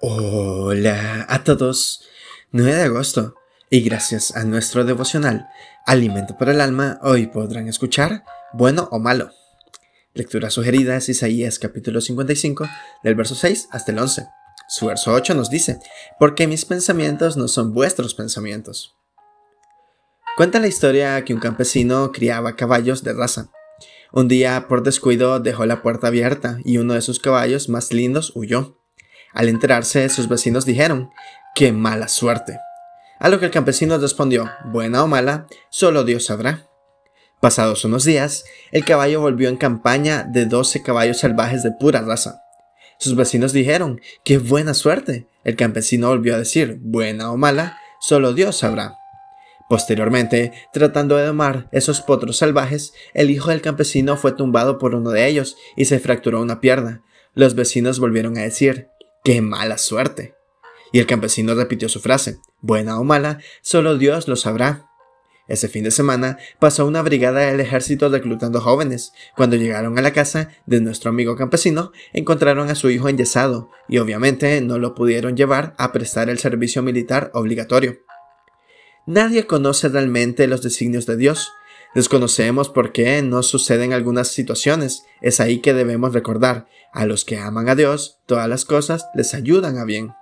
Hola a todos. 9 de agosto. Y gracias a nuestro devocional Alimento para el Alma, hoy podrán escuchar Bueno o Malo. Lectura sugerida es Isaías capítulo 55, del verso 6 hasta el 11. Su verso 8 nos dice, Porque mis pensamientos no son vuestros pensamientos. Cuenta la historia que un campesino criaba caballos de raza. Un día, por descuido, dejó la puerta abierta y uno de sus caballos más lindos huyó. Al enterarse, sus vecinos dijeron, ¡qué mala suerte! A lo que el campesino respondió, buena o mala, solo Dios sabrá. Pasados unos días, el caballo volvió en campaña de doce caballos salvajes de pura raza. Sus vecinos dijeron, ¡qué buena suerte! El campesino volvió a decir, buena o mala, solo Dios sabrá. Posteriormente, tratando de domar esos potros salvajes, el hijo del campesino fue tumbado por uno de ellos y se fracturó una pierna. Los vecinos volvieron a decir, ¡Qué mala suerte! Y el campesino repitió su frase, buena o mala, solo Dios lo sabrá. Ese fin de semana pasó una brigada del ejército reclutando jóvenes. Cuando llegaron a la casa de nuestro amigo campesino, encontraron a su hijo enyesado y obviamente no lo pudieron llevar a prestar el servicio militar obligatorio. Nadie conoce realmente los designios de Dios. Desconocemos por qué no suceden algunas situaciones. Es ahí que debemos recordar, a los que aman a Dios, todas las cosas les ayudan a bien.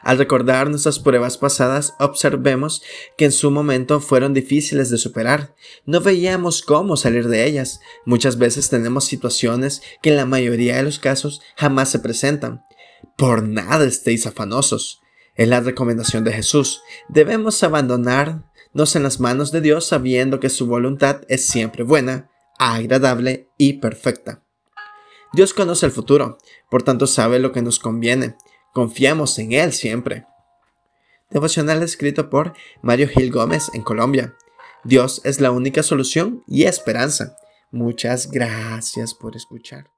Al recordar nuestras pruebas pasadas, observemos que en su momento fueron difíciles de superar. No veíamos cómo salir de ellas. Muchas veces tenemos situaciones que en la mayoría de los casos jamás se presentan. Por nada estéis afanosos. Es la recomendación de Jesús. Debemos abandonarnos en las manos de Dios sabiendo que su voluntad es siempre buena, agradable y perfecta. Dios conoce el futuro, por tanto sabe lo que nos conviene. Confiamos en Él siempre. Devocional escrito por Mario Gil Gómez en Colombia. Dios es la única solución y esperanza. Muchas gracias por escuchar.